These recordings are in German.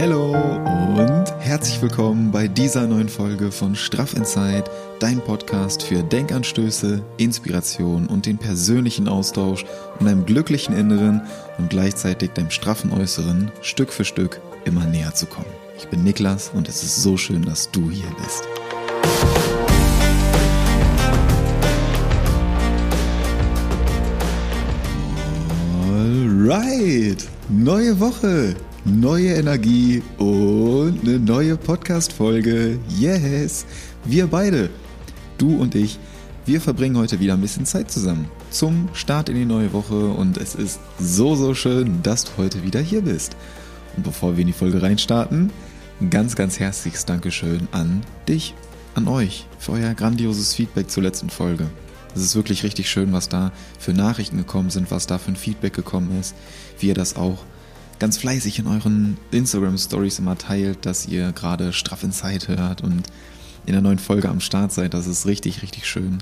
Hallo und herzlich willkommen bei dieser neuen Folge von Straff Inside, dein Podcast für Denkanstöße, Inspiration und den persönlichen Austausch, um deinem glücklichen Inneren und gleichzeitig deinem straffen Äußeren Stück für Stück immer näher zu kommen. Ich bin Niklas und es ist so schön, dass du hier bist. Alright, neue Woche, neue Energie und eine neue Podcast-Folge. Yes, wir beide, du und ich, wir verbringen heute wieder ein bisschen Zeit zusammen zum Start in die neue Woche und es ist so, so schön, dass du heute wieder hier bist. Und bevor wir in die Folge reinstarten, ein ganz, ganz herzliches Dankeschön an dich, an euch für euer grandioses Feedback zur letzten Folge. Es ist wirklich richtig schön, was da für Nachrichten gekommen sind, was da für ein Feedback gekommen ist, wie ihr das auch ganz fleißig in euren Instagram Stories immer teilt, dass ihr gerade straff in Zeit hört und in der neuen Folge am Start seid. Das ist richtig, richtig schön.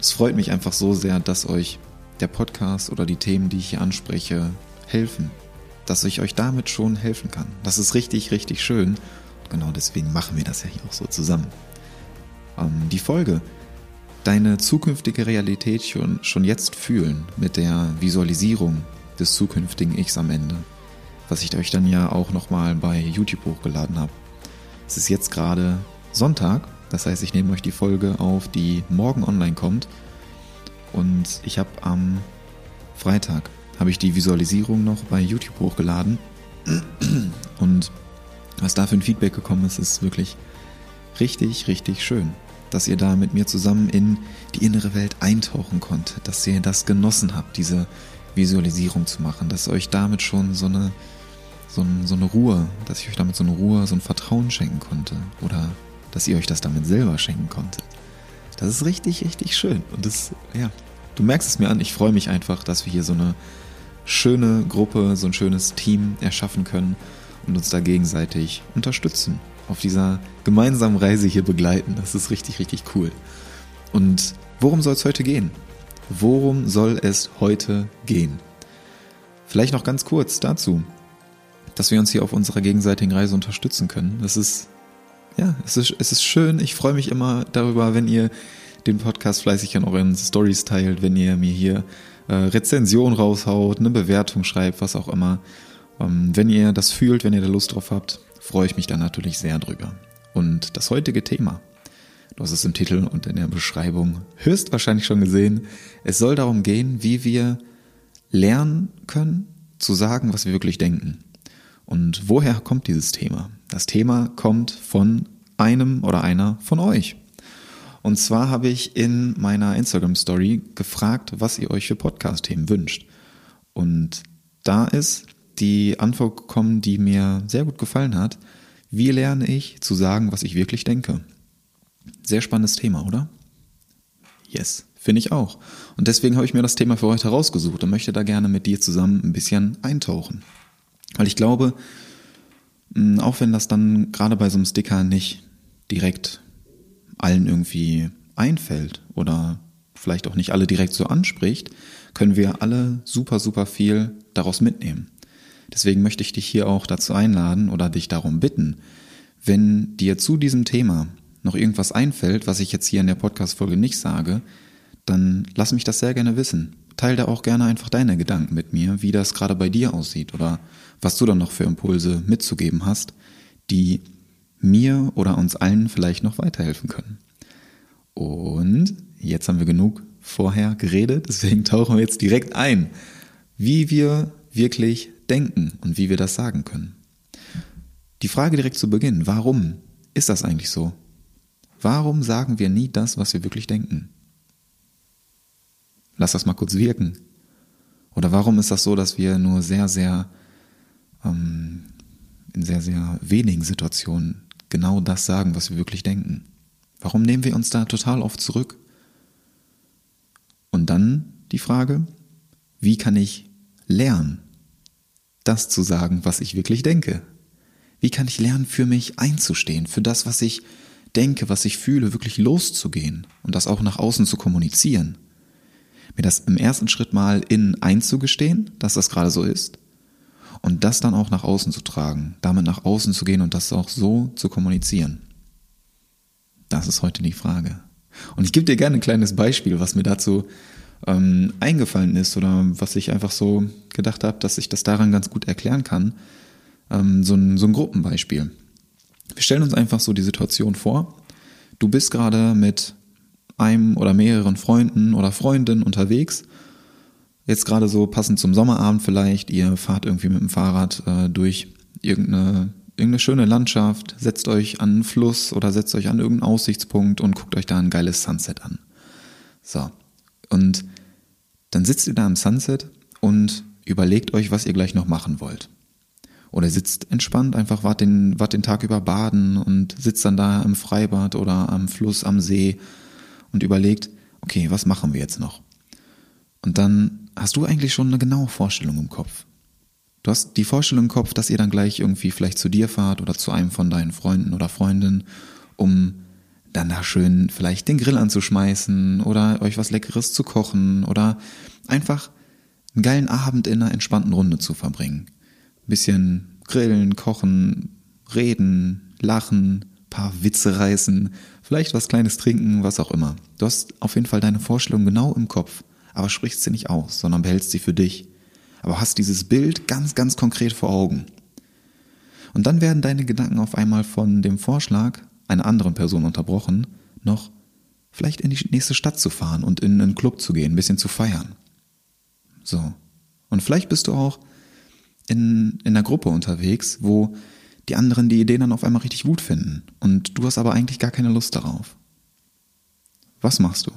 Es freut mich einfach so sehr, dass euch der Podcast oder die Themen, die ich hier anspreche, helfen. Dass ich euch damit schon helfen kann. Das ist richtig, richtig schön. Genau deswegen machen wir das ja hier auch so zusammen. Ähm, die Folge, deine zukünftige Realität schon, schon jetzt fühlen mit der Visualisierung des zukünftigen Ichs am Ende was ich euch dann ja auch nochmal bei YouTube hochgeladen habe. Es ist jetzt gerade Sonntag, das heißt, ich nehme euch die Folge auf, die morgen online kommt. Und ich habe am Freitag habe ich die Visualisierung noch bei YouTube hochgeladen. Und was da für ein Feedback gekommen ist, ist wirklich richtig, richtig schön. Dass ihr da mit mir zusammen in die innere Welt eintauchen konntet, dass ihr das genossen habt, diese Visualisierung zu machen, dass euch damit schon so eine so, so eine Ruhe, dass ich euch damit so eine Ruhe, so ein Vertrauen schenken konnte. Oder dass ihr euch das damit selber schenken konntet. Das ist richtig, richtig schön. Und das, ja, du merkst es mir an, ich freue mich einfach, dass wir hier so eine schöne Gruppe, so ein schönes Team erschaffen können und uns da gegenseitig unterstützen. Auf dieser gemeinsamen Reise hier begleiten. Das ist richtig, richtig cool. Und worum soll es heute gehen? Worum soll es heute gehen? Vielleicht noch ganz kurz dazu dass wir uns hier auf unserer gegenseitigen Reise unterstützen können. Das ist, ja, es ist, es ist schön. Ich freue mich immer darüber, wenn ihr den Podcast fleißig in euren Stories teilt, wenn ihr mir hier äh, Rezension raushaut, eine Bewertung schreibt, was auch immer. Ähm, wenn ihr das fühlt, wenn ihr da Lust drauf habt, freue ich mich da natürlich sehr drüber. Und das heutige Thema, du hast es im Titel und in der Beschreibung höchstwahrscheinlich schon gesehen, es soll darum gehen, wie wir lernen können zu sagen, was wir wirklich denken. Und woher kommt dieses Thema? Das Thema kommt von einem oder einer von euch. Und zwar habe ich in meiner Instagram Story gefragt, was ihr euch für Podcast-Themen wünscht. Und da ist die Antwort gekommen, die mir sehr gut gefallen hat. Wie lerne ich zu sagen, was ich wirklich denke? Sehr spannendes Thema, oder? Yes, finde ich auch. Und deswegen habe ich mir das Thema für heute herausgesucht und möchte da gerne mit dir zusammen ein bisschen eintauchen. Weil ich glaube, auch wenn das dann gerade bei so einem Sticker nicht direkt allen irgendwie einfällt oder vielleicht auch nicht alle direkt so anspricht, können wir alle super, super viel daraus mitnehmen. Deswegen möchte ich dich hier auch dazu einladen oder dich darum bitten, wenn dir zu diesem Thema noch irgendwas einfällt, was ich jetzt hier in der Podcast-Folge nicht sage, dann lass mich das sehr gerne wissen. Teil da auch gerne einfach deine Gedanken mit mir, wie das gerade bei dir aussieht oder was du dann noch für Impulse mitzugeben hast, die mir oder uns allen vielleicht noch weiterhelfen können. Und jetzt haben wir genug vorher geredet, deswegen tauchen wir jetzt direkt ein, wie wir wirklich denken und wie wir das sagen können. Die Frage direkt zu Beginn, warum ist das eigentlich so? Warum sagen wir nie das, was wir wirklich denken? Lass das mal kurz wirken. Oder warum ist das so, dass wir nur sehr, sehr ähm, in sehr, sehr wenigen Situationen genau das sagen, was wir wirklich denken. Warum nehmen wir uns da total oft zurück? Und dann die Frage, wie kann ich lernen, das zu sagen, was ich wirklich denke? Wie kann ich lernen, für mich einzustehen, für das, was ich denke, was ich fühle, wirklich loszugehen und das auch nach außen zu kommunizieren? Mir das im ersten Schritt mal innen einzugestehen, dass das gerade so ist Und das dann auch nach außen zu tragen, damit nach außen zu gehen und das auch so zu kommunizieren. Das ist heute die Frage. Und ich gebe dir gerne ein kleines Beispiel, was mir dazu ähm, eingefallen ist oder was ich einfach so gedacht habe, dass ich das daran ganz gut erklären kann. Ähm, so, ein, so ein Gruppenbeispiel. Wir stellen uns einfach so die Situation vor. Du bist gerade mit einem oder mehreren Freunden oder Freundinnen unterwegs. Jetzt gerade so passend zum Sommerabend vielleicht. Ihr fahrt irgendwie mit dem Fahrrad äh, durch irgendeine, irgendeine schöne Landschaft, setzt euch an einen Fluss oder setzt euch an irgendeinen Aussichtspunkt und guckt euch da ein geiles Sunset an. So. Und dann sitzt ihr da am Sunset und überlegt euch, was ihr gleich noch machen wollt. Oder sitzt entspannt, einfach wart den, wart den Tag über baden und sitzt dann da im Freibad oder am Fluss, am See und überlegt, okay, was machen wir jetzt noch? Und dann hast du eigentlich schon eine genaue Vorstellung im Kopf. Du hast die Vorstellung im Kopf, dass ihr dann gleich irgendwie vielleicht zu dir fahrt oder zu einem von deinen Freunden oder Freundinnen, um dann da schön vielleicht den Grill anzuschmeißen oder euch was Leckeres zu kochen oder einfach einen geilen Abend in einer entspannten Runde zu verbringen. Ein bisschen grillen, kochen, reden, lachen, paar Witze reißen, vielleicht was Kleines trinken, was auch immer. Du hast auf jeden Fall deine Vorstellung genau im Kopf, aber sprichst sie nicht aus, sondern behältst sie für dich. Aber hast dieses Bild ganz, ganz konkret vor Augen. Und dann werden deine Gedanken auf einmal von dem Vorschlag, einer anderen Person unterbrochen, noch vielleicht in die nächste Stadt zu fahren und in einen Club zu gehen, ein bisschen zu feiern. So. Und vielleicht bist du auch in, in einer Gruppe unterwegs, wo die anderen die Idee dann auf einmal richtig gut finden und du hast aber eigentlich gar keine Lust darauf. Was machst du?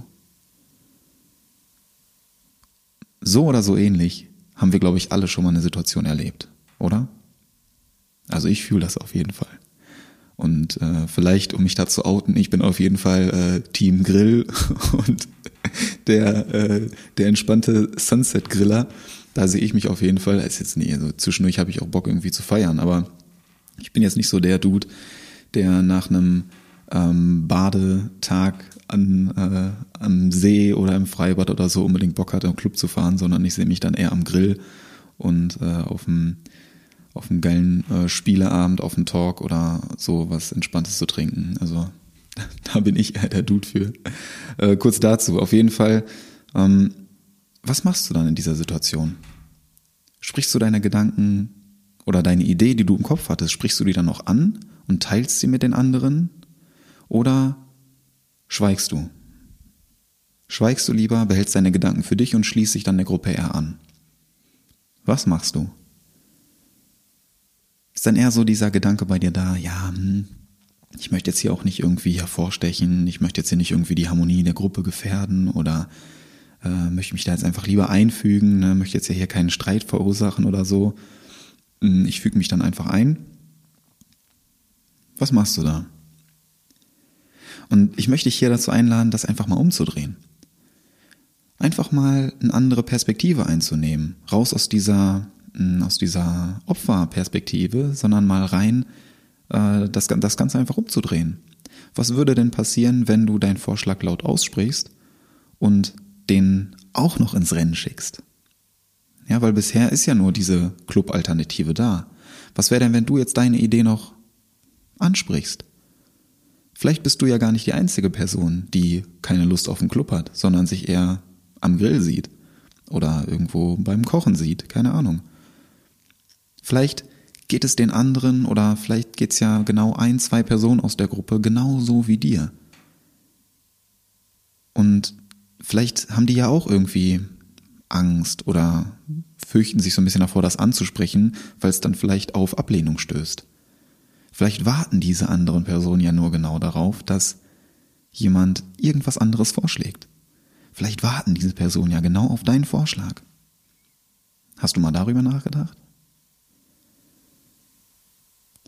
So oder so ähnlich haben wir, glaube ich, alle schon mal eine Situation erlebt, oder? Also ich fühle das auf jeden Fall. Und äh, vielleicht, um mich da zu outen, ich bin auf jeden Fall äh, Team Grill und der, äh, der entspannte Sunset-Griller. Da sehe ich mich auf jeden Fall. Ist jetzt nie, also zwischendurch habe ich auch Bock irgendwie zu feiern, aber ich bin jetzt nicht so der Dude, der nach einem ähm, Badetag an, äh, am See oder im Freibad oder so unbedingt Bock hat, im Club zu fahren, sondern ich sehe mich dann eher am Grill und äh, auf dem auf einem geilen äh, Spieleabend, auf einem Talk oder so was Entspanntes zu trinken. Also da bin ich eher der Dude für. Äh, kurz dazu, auf jeden Fall, ähm, was machst du dann in dieser Situation? Sprichst du deine Gedanken oder deine Idee, die du im Kopf hattest, sprichst du die dann noch an und teilst sie mit den anderen? Oder schweigst du? Schweigst du lieber, behältst deine Gedanken für dich und schließt dich dann der Gruppe eher an? Was machst du? ist dann eher so dieser Gedanke bei dir da, ja, hm, ich möchte jetzt hier auch nicht irgendwie hervorstechen, ich möchte jetzt hier nicht irgendwie die Harmonie der Gruppe gefährden oder äh, möchte mich da jetzt einfach lieber einfügen, ne, möchte jetzt hier keinen Streit verursachen oder so. Hm, ich füge mich dann einfach ein. Was machst du da? Und ich möchte dich hier dazu einladen, das einfach mal umzudrehen. Einfach mal eine andere Perspektive einzunehmen, raus aus dieser aus dieser Opferperspektive, sondern mal rein äh, das, das Ganze einfach umzudrehen. Was würde denn passieren, wenn du deinen Vorschlag laut aussprichst und den auch noch ins Rennen schickst? Ja, weil bisher ist ja nur diese Club-Alternative da. Was wäre denn, wenn du jetzt deine Idee noch ansprichst? Vielleicht bist du ja gar nicht die einzige Person, die keine Lust auf den Club hat, sondern sich eher am Grill sieht oder irgendwo beim Kochen sieht, keine Ahnung. Vielleicht geht es den anderen oder vielleicht geht es ja genau ein, zwei Personen aus der Gruppe genauso wie dir. Und vielleicht haben die ja auch irgendwie Angst oder fürchten sich so ein bisschen davor, das anzusprechen, weil es dann vielleicht auf Ablehnung stößt. Vielleicht warten diese anderen Personen ja nur genau darauf, dass jemand irgendwas anderes vorschlägt. Vielleicht warten diese Personen ja genau auf deinen Vorschlag. Hast du mal darüber nachgedacht?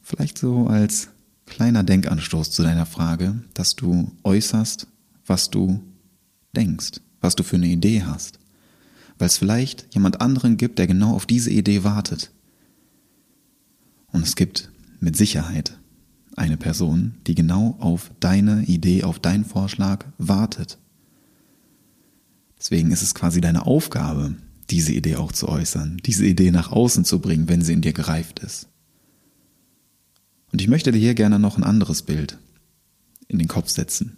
Vielleicht so als kleiner Denkanstoß zu deiner Frage, dass du äußerst, was du denkst, was du für eine Idee hast. Weil es vielleicht jemand anderen gibt, der genau auf diese Idee wartet. Und es gibt mit Sicherheit eine Person, die genau auf deine Idee, auf deinen Vorschlag wartet. Deswegen ist es quasi deine Aufgabe, diese Idee auch zu äußern, diese Idee nach außen zu bringen, wenn sie in dir gereift ist. Und ich möchte dir hier gerne noch ein anderes Bild in den Kopf setzen.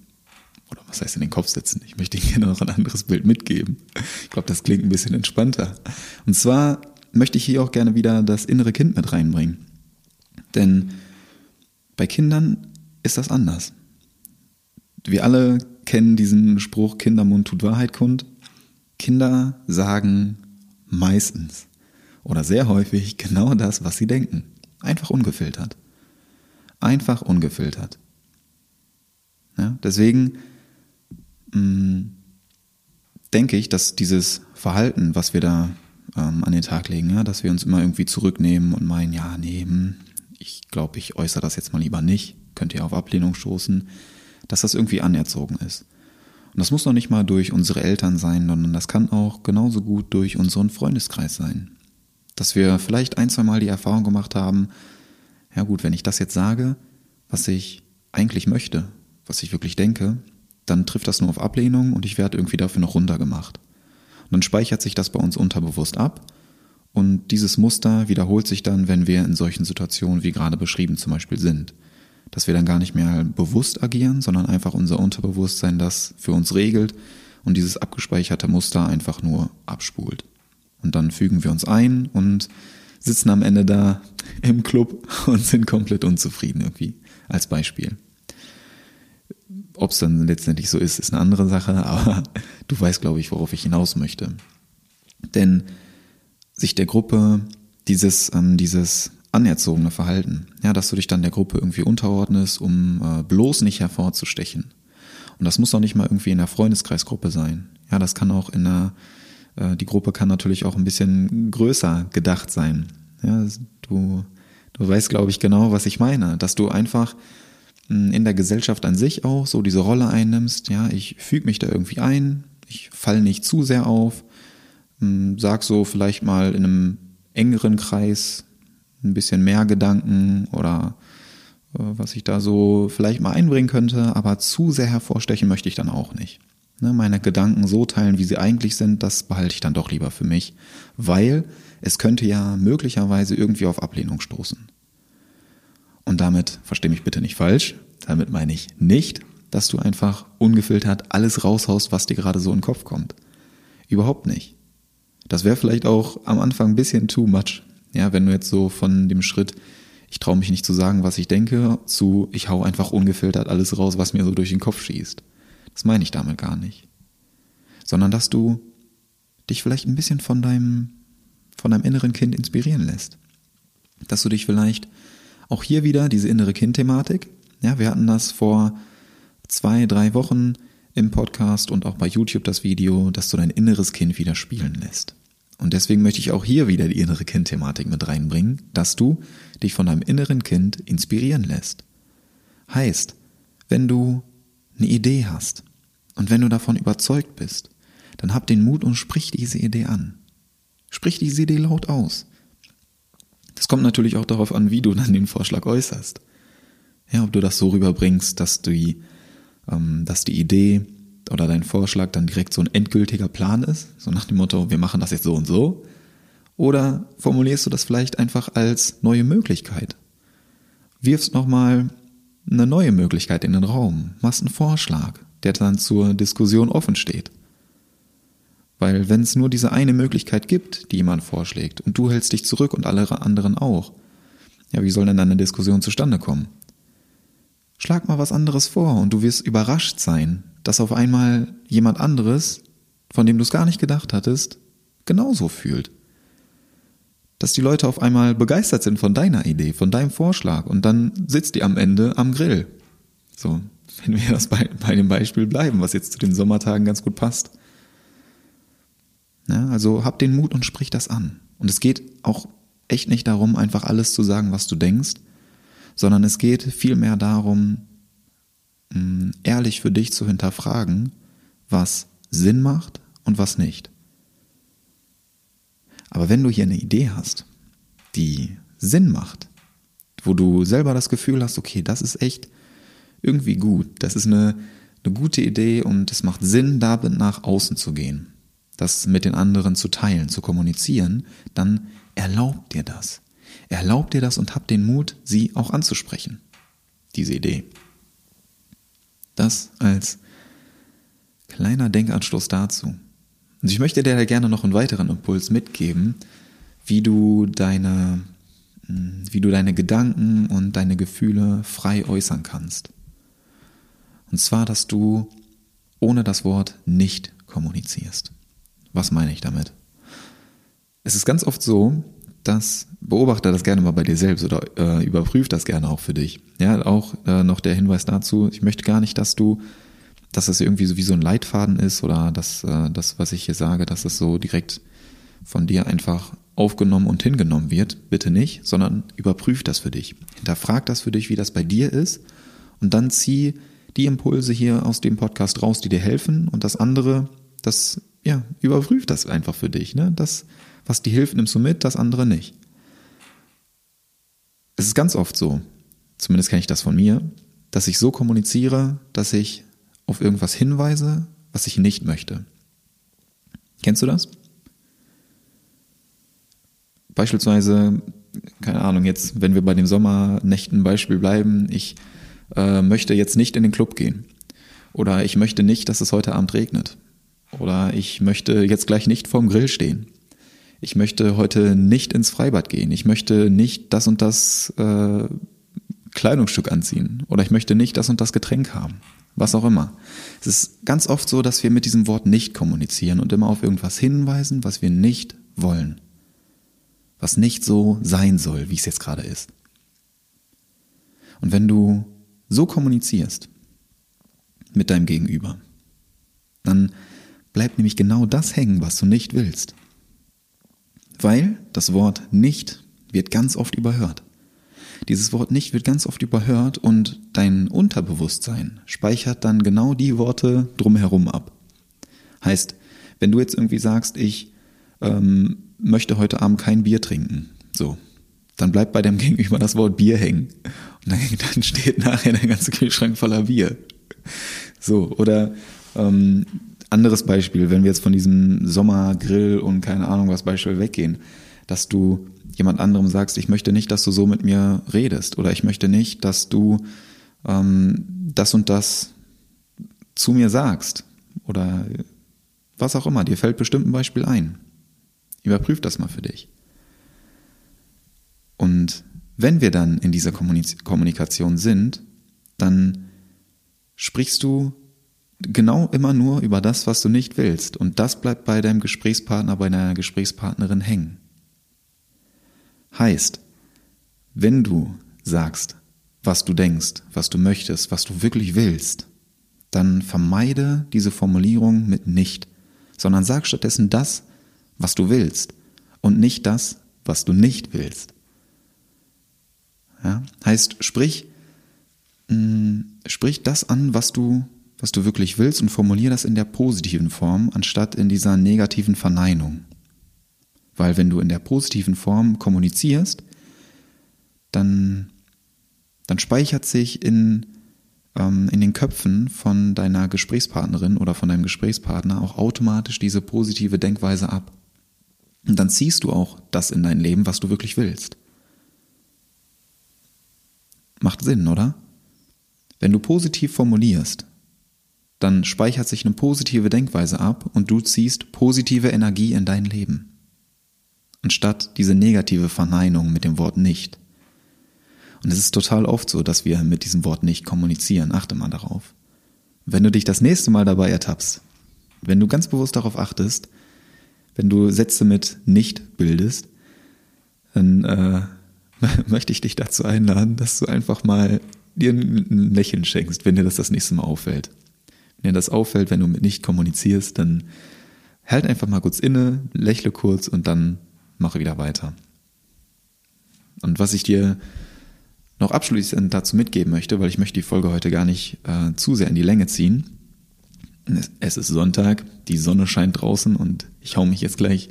Was heißt in den Kopf setzen? Ich möchte gerne noch ein anderes Bild mitgeben. Ich glaube, das klingt ein bisschen entspannter. Und zwar möchte ich hier auch gerne wieder das innere Kind mit reinbringen. Denn bei Kindern ist das anders. Wir alle kennen diesen Spruch, Kindermund tut Wahrheit kund. Kinder sagen meistens oder sehr häufig genau das, was sie denken. Einfach ungefiltert. Einfach ungefiltert. Ja, deswegen denke ich, dass dieses Verhalten, was wir da ähm, an den Tag legen, ja, dass wir uns immer irgendwie zurücknehmen und meinen, ja, nee, hm, ich glaube, ich äußere das jetzt mal lieber nicht, könnte ja auf Ablehnung stoßen, dass das irgendwie anerzogen ist. Und das muss noch nicht mal durch unsere Eltern sein, sondern das kann auch genauso gut durch unseren Freundeskreis sein. Dass wir vielleicht ein, zwei Mal die Erfahrung gemacht haben, ja gut, wenn ich das jetzt sage, was ich eigentlich möchte, was ich wirklich denke, dann trifft das nur auf Ablehnung und ich werde irgendwie dafür noch runtergemacht. Und dann speichert sich das bei uns unterbewusst ab und dieses Muster wiederholt sich dann, wenn wir in solchen Situationen wie gerade beschrieben zum Beispiel sind. Dass wir dann gar nicht mehr bewusst agieren, sondern einfach unser Unterbewusstsein das für uns regelt und dieses abgespeicherte Muster einfach nur abspult. Und dann fügen wir uns ein und sitzen am Ende da im Club und sind komplett unzufrieden irgendwie, als Beispiel. Ob es dann letztendlich so ist, ist eine andere Sache, aber du weißt, glaube ich, worauf ich hinaus möchte. Denn sich der Gruppe dieses, ähm, dieses anerzogene Verhalten, ja, dass du dich dann der Gruppe irgendwie unterordnest, um äh, bloß nicht hervorzustechen. Und das muss auch nicht mal irgendwie in der Freundeskreisgruppe sein. Ja, das kann auch in der, äh, die Gruppe kann natürlich auch ein bisschen größer gedacht sein. Ja, du, du weißt, glaube ich, genau, was ich meine, dass du einfach in der Gesellschaft an sich auch so diese Rolle einnimmst, ja, ich füge mich da irgendwie ein, ich falle nicht zu sehr auf, hm, sag so vielleicht mal in einem engeren Kreis ein bisschen mehr Gedanken oder äh, was ich da so vielleicht mal einbringen könnte, aber zu sehr hervorstechen möchte ich dann auch nicht. Ne, meine Gedanken so teilen, wie sie eigentlich sind, das behalte ich dann doch lieber für mich, weil es könnte ja möglicherweise irgendwie auf Ablehnung stoßen. Und damit, verstehe mich bitte nicht falsch, damit meine ich nicht, dass du einfach ungefiltert alles raushaust, was dir gerade so in den Kopf kommt. Überhaupt nicht. Das wäre vielleicht auch am Anfang ein bisschen too much. Ja, wenn du jetzt so von dem Schritt, ich traue mich nicht zu sagen, was ich denke, zu ich hau einfach ungefiltert alles raus, was mir so durch den Kopf schießt. Das meine ich damit gar nicht. Sondern dass du dich vielleicht ein bisschen von deinem, von deinem inneren Kind inspirieren lässt. Dass du dich vielleicht auch hier wieder diese innere Kind-Thematik, ja, wir hatten das vor zwei, drei Wochen im Podcast und auch bei YouTube das Video, dass du dein inneres Kind wieder spielen lässt. Und deswegen möchte ich auch hier wieder die innere Kind-Thematik mit reinbringen, dass du dich von deinem inneren Kind inspirieren lässt. Heißt, wenn du eine Idee hast und wenn du davon überzeugt bist, dann hab den Mut und sprich diese Idee an. Sprich diese Idee laut aus. Kommt natürlich auch darauf an, wie du dann den Vorschlag äußerst. Ja, ob du das so rüberbringst, dass die, ähm, dass die Idee oder dein Vorschlag dann direkt so ein endgültiger Plan ist, so nach dem Motto, wir machen das jetzt so und so, oder formulierst du das vielleicht einfach als neue Möglichkeit? Wirfst nochmal eine neue Möglichkeit in den Raum, machst einen Vorschlag, der dann zur Diskussion offen steht. Weil wenn es nur diese eine Möglichkeit gibt, die jemand vorschlägt, und du hältst dich zurück und alle anderen auch, ja, wie soll denn dann eine Diskussion zustande kommen? Schlag mal was anderes vor und du wirst überrascht sein, dass auf einmal jemand anderes, von dem du es gar nicht gedacht hattest, genauso fühlt. Dass die Leute auf einmal begeistert sind von deiner Idee, von deinem Vorschlag und dann sitzt die am Ende am Grill. So, wenn wir das bei, bei dem Beispiel bleiben, was jetzt zu den Sommertagen ganz gut passt. Ja, also hab den Mut und sprich das an. Und es geht auch echt nicht darum, einfach alles zu sagen, was du denkst, sondern es geht vielmehr darum, mm, ehrlich für dich zu hinterfragen, was Sinn macht und was nicht. Aber wenn du hier eine Idee hast, die Sinn macht, wo du selber das Gefühl hast, okay, das ist echt irgendwie gut, das ist eine, eine gute Idee und es macht Sinn, damit nach außen zu gehen, das mit den anderen zu teilen, zu kommunizieren, dann erlaubt dir das. Erlaubt dir das und hab den Mut, sie auch anzusprechen. Diese Idee. Das als kleiner Denkanstoß dazu. Und ich möchte dir gerne noch einen weiteren Impuls mitgeben, wie du deine, hm, wie du deine Gedanken und deine Gefühle frei äußern kannst. Und zwar, dass du ohne das Wort nicht kommunizierst. Was meine ich damit? Es ist ganz oft so, dass beobachte das gerne mal bei dir selbst oder äh, überprüf das gerne auch für dich. Ja, auch äh, noch der Hinweis dazu, ich möchte gar nicht, dass du, dass das irgendwie so wie so ein Leitfaden ist oder dass äh, das, was ich hier sage, dass es so direkt von dir einfach aufgenommen und hingenommen wird. Bitte nicht, sondern überprüf das für dich. Hinterfrag das für dich, wie das bei dir ist und dann zieh die Impulse hier aus dem Podcast raus, die dir helfen und das andere, das, ja, überprüf das einfach für dich. Ne? Das, was dir hilft, nimmst du mit, das andere nicht. Es ist ganz oft so, zumindest kenne ich das von mir, dass ich so kommuniziere, dass ich auf irgendwas hinweise, was ich nicht möchte. Kennst du das? Beispielsweise, keine Ahnung, jetzt, wenn wir bei dem Sommernächten Beispiel bleiben, ich äh, möchte jetzt nicht in den Club gehen. Oder ich möchte nicht, dass es heute Abend regnet. Oder ich möchte jetzt gleich nicht vorm Grill stehen. Ich möchte heute nicht ins Freibad gehen. Ich möchte nicht das und das äh, Kleidungsstück anziehen. Oder ich möchte nicht das und das Getränk haben. Was auch immer. Es ist ganz oft so, dass wir mit diesem Wort nicht kommunizieren und immer auf irgendwas hinweisen, was wir nicht wollen. Was nicht so sein soll, wie es jetzt gerade ist. Und wenn du so kommunizierst mit deinem Gegenüber, dann bleibt nämlich genau das hängen, was du nicht willst. Weil das Wort nicht wird ganz oft überhört. Dieses Wort nicht wird ganz oft überhört und dein Unterbewusstsein speichert dann genau die Worte drumherum ab. Heißt, wenn du jetzt irgendwie sagst, ich ähm, möchte heute Abend kein Bier trinken, so, dann bleibt bei dem Gegenüber das Wort Bier hängen. Und dann, dann steht nachher der ganze Kühlschrank voller Bier. So, oder ähm, anderes Beispiel, wenn wir jetzt von diesem Sommergrill und keine Ahnung was Beispiel weggehen, dass du jemand anderem sagst, ich möchte nicht, dass du so mit mir redest oder ich möchte nicht, dass du ähm, das und das zu mir sagst oder was auch immer. Dir fällt bestimmt ein Beispiel ein. Überprüf das mal für dich. Und wenn wir dann in dieser Kommunikation sind, dann sprichst du genau immer nur über das, was du nicht willst. Und das bleibt bei deinem Gesprächspartner, bei deiner Gesprächspartnerin hängen. Heißt, wenn du sagst, was du denkst, was du möchtest, was du wirklich willst, dann vermeide diese Formulierung mit nicht, sondern sag stattdessen das, was du willst und nicht das, was du nicht willst. Ja? Heißt, sprich, mh, mm, sprich das an, was du, was du wirklich willst und formulier das in der positiven Form, anstatt in dieser negativen Verneinung. Weil wenn du in der positiven Form kommunizierst, dann, dann speichert sich in, ähm, in den Köpfen von deiner Gesprächspartnerin oder von deinem Gesprächspartner auch automatisch diese positive Denkweise ab. Und dann ziehst du auch das in dein Leben, was du wirklich willst. Macht Sinn, oder? Wenn du positiv formulierst, dann speichert sich eine positive Denkweise ab und du ziehst positive Energie in dein Leben. Anstatt diese negative Verneinung mit dem Wort nicht. Und es ist total oft so, dass wir mit diesem Wort nicht kommunizieren. Achte mal darauf. Wenn du dich das nächste Mal dabei ertappst, wenn du ganz bewusst darauf achtest, wenn du Sätze mit nicht bildest, dann äh, möchte ich dich dazu einladen, dass du einfach mal dir ein Lächeln schenkst, wenn dir das das nächste Mal auffällt. Wenn das auffällt, wenn du mit nicht kommunizierst, dann halt einfach mal kurz inne, lächle kurz und dann mache wieder weiter. Und was ich dir noch abschließend dazu mitgeben möchte, weil ich möchte die Folge heute gar nicht äh, zu sehr in die Länge ziehen. Es ist Sonntag, die Sonne scheint draußen und ich hau mich jetzt gleich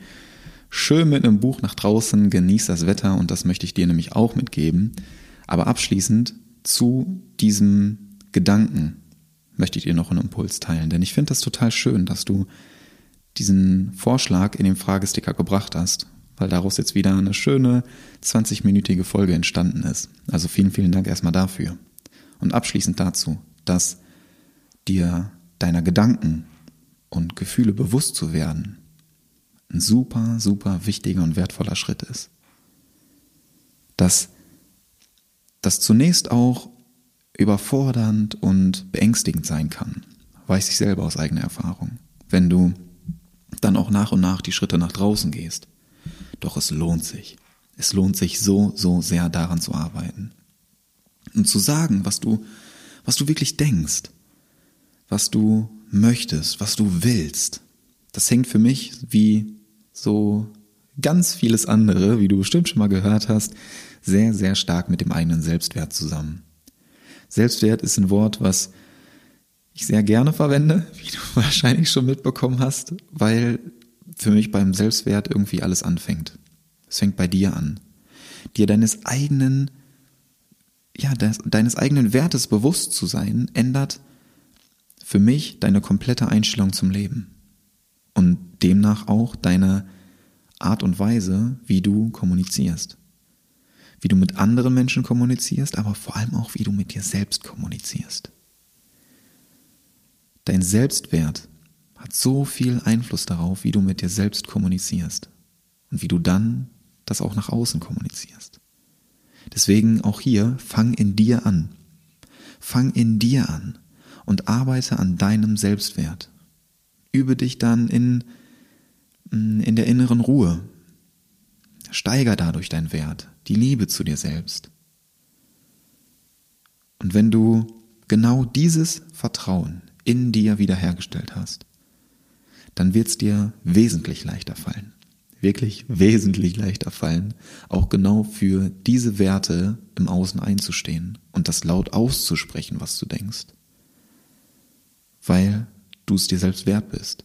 schön mit einem Buch nach draußen, genieß das Wetter und das möchte ich dir nämlich auch mitgeben. Aber abschließend zu diesem Gedanken möchte ich dir noch einen Impuls teilen, denn ich finde das total schön, dass du diesen Vorschlag in dem Fragesticker gebracht hast, weil daraus jetzt wieder eine schöne 20-minütige Folge entstanden ist. Also vielen, vielen Dank erstmal dafür. Und abschließend dazu, dass dir deiner Gedanken und Gefühle bewusst zu werden, ein super, super wichtiger und wertvoller Schritt ist. Dass das zunächst auch überfordernd und beängstigend sein kann, weiß ich selber aus eigener Erfahrung, wenn du dann auch nach und nach die Schritte nach draußen gehst. Doch es lohnt sich. Es lohnt sich so, so sehr daran zu arbeiten. Und zu sagen, was du, was du wirklich denkst, was du möchtest, was du willst. Das hängt für mich wie so ganz vieles andere, wie du bestimmt schon mal gehört hast, sehr, sehr stark mit dem eigenen Selbstwert zusammen. Selbstwert ist ein Wort, was ich sehr gerne verwende, wie du wahrscheinlich schon mitbekommen hast, weil für mich beim Selbstwert irgendwie alles anfängt. Es fängt bei dir an. Dir deines eigenen, ja, deines eigenen Wertes bewusst zu sein, ändert für mich deine komplette Einstellung zum Leben und demnach auch deine Art und Weise, wie du kommunizierst. Wie du mit anderen Menschen kommunizierst, aber vor allem auch, wie du mit dir selbst kommunizierst. Dein Selbstwert hat so viel Einfluss darauf, wie du mit dir selbst kommunizierst und wie du dann das auch nach außen kommunizierst. Deswegen auch hier, fang in dir an. Fang in dir an und arbeite an deinem Selbstwert. Übe dich dann in, in der inneren Ruhe. Steiger dadurch deinen Wert, die Liebe zu dir selbst. Und wenn du genau dieses Vertrauen in dir wiederhergestellt hast, dann wird es dir wesentlich leichter fallen. Wirklich wesentlich leichter fallen, auch genau für diese Werte im Außen einzustehen und das laut auszusprechen, was du denkst weil du es dir selbst wert bist.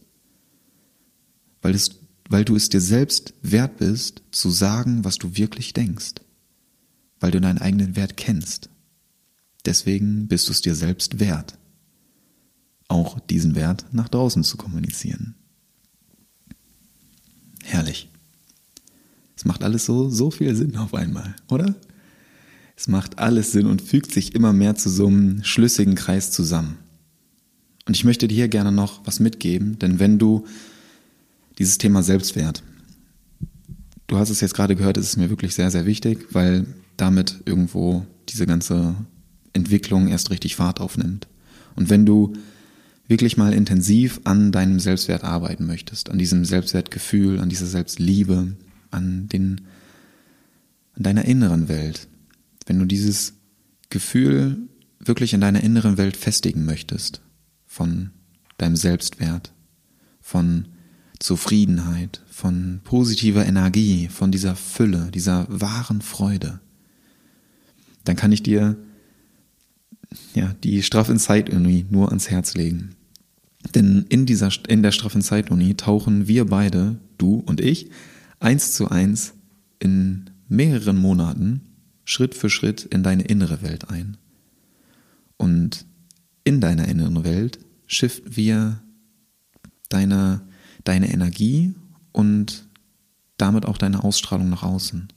Weil, es, weil du es dir selbst wert bist, zu sagen, was du wirklich denkst. Weil du deinen eigenen Wert kennst. Deswegen bist du es dir selbst wert, auch diesen Wert nach draußen zu kommunizieren. Herrlich. Es macht alles so, so viel Sinn auf einmal, oder? Es macht alles Sinn und fügt sich immer mehr zu so einem schlüssigen Kreis zusammen. Und ich möchte dir hier gerne noch was mitgeben, denn wenn du dieses Thema Selbstwert, du hast es jetzt gerade gehört, ist es mir wirklich sehr, sehr wichtig, weil damit irgendwo diese ganze Entwicklung erst richtig Fahrt aufnimmt. Und wenn du wirklich mal intensiv an deinem Selbstwert arbeiten möchtest, an diesem Selbstwertgefühl, an dieser Selbstliebe, an den, an deiner inneren Welt, wenn du dieses Gefühl wirklich in deiner inneren Welt festigen möchtest, von deinem Selbstwert, von Zufriedenheit, von positiver Energie, von dieser Fülle, dieser wahren Freude, dann kann ich dir ja, die straffen Zeituni nur ans Herz legen. Denn in dieser, in der straffen Zeituni tauchen wir beide, du und ich, eins zu eins in mehreren Monaten Schritt für Schritt in deine innere Welt ein. Und in deiner inneren Welt shiften wir deine, deine Energie und damit auch deine Ausstrahlung nach außen.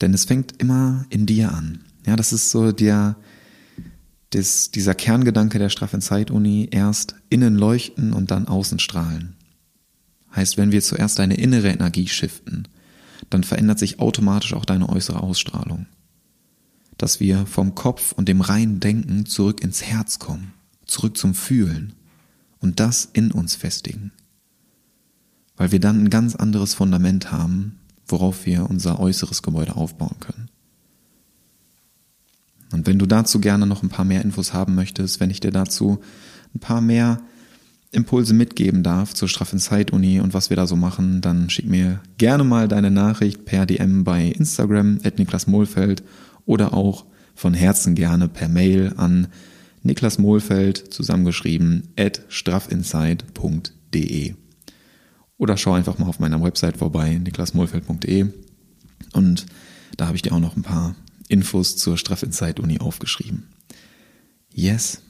Denn es fängt immer in dir an. Ja, das ist so der, des, dieser Kerngedanke der Straffen Zeit-Uni, erst innen leuchten und dann außen strahlen. Heißt, wenn wir zuerst deine innere Energie shiften, dann verändert sich automatisch auch deine äußere Ausstrahlung. Dass wir vom Kopf und dem reinen Denken zurück ins Herz kommen zurück zum Fühlen und das in uns festigen. Weil wir dann ein ganz anderes Fundament haben, worauf wir unser äußeres Gebäude aufbauen können. Und wenn du dazu gerne noch ein paar mehr Infos haben möchtest, wenn ich dir dazu ein paar mehr Impulse mitgeben darf zur straffen Zeit-Uni und was wir da so machen, dann schick mir gerne mal deine Nachricht per DM bei Instagram at Niklas Mohlfeld oder auch von Herzen gerne per Mail an Niklas Mohlfeld zusammengeschrieben at straffinsight.de. Oder schau einfach mal auf meiner Website vorbei, niklasmohlfeld.de. Und da habe ich dir auch noch ein paar Infos zur Straff Uni aufgeschrieben. Yes,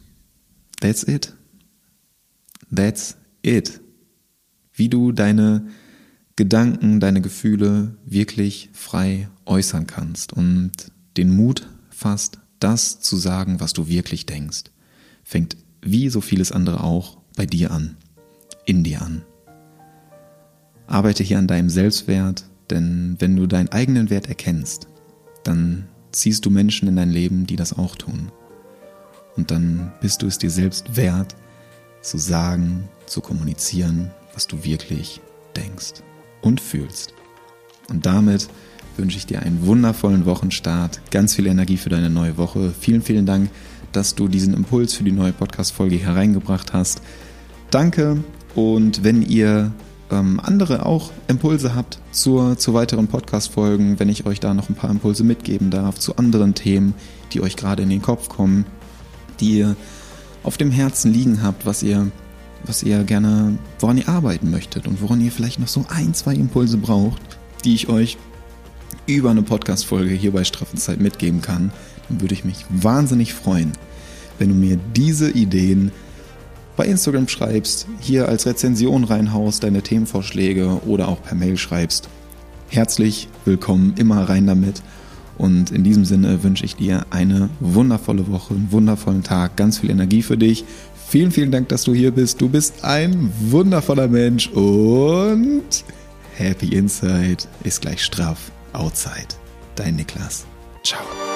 that's it. That's it. wie du deine Gedanken, deine Gefühle wirklich frei äußern kannst und den Mut fasst, das zu sagen, was du wirklich denkst. Fängt wie so vieles andere auch bei dir an, in dir an. Arbeite hier an deinem Selbstwert, denn wenn du deinen eigenen Wert erkennst, dann ziehst du Menschen in dein Leben, die das auch tun. Und dann bist du es dir selbst wert, zu sagen, zu kommunizieren, was du wirklich denkst und fühlst. Und damit wünsche ich dir einen wundervollen Wochenstart, ganz viel Energie für deine neue Woche. Vielen, vielen Dank, dass du diesen Impuls für die neue Podcast-Folge hereingebracht hast. Danke und wenn ihr ähm, andere auch Impulse habt zur, zu weiteren Podcast-Folgen, wenn ich euch da noch ein paar Impulse mitgeben darf zu anderen Themen, die euch gerade in den Kopf kommen, die ihr auf dem Herzen liegen habt, was ihr, was ihr gerne, woran ihr arbeiten möchtet und woran ihr vielleicht noch so ein, zwei Impulse braucht, die ich euch über eine Podcast-Folge hier bei Straffenzeit mitgeben kann, dann würde ich mich wahnsinnig freuen, wenn du mir diese Ideen bei Instagram schreibst, hier als Rezension reinhaust, deine Themenvorschläge oder auch per Mail schreibst. Herzlich willkommen, immer rein damit. Und in diesem Sinne wünsche ich dir eine wundervolle Woche, einen wundervollen Tag, ganz viel Energie für dich. Vielen, vielen Dank, dass du hier bist. Du bist ein wundervoller Mensch und Happy Inside ist gleich straff Outside. Dein Niklas. Ciao.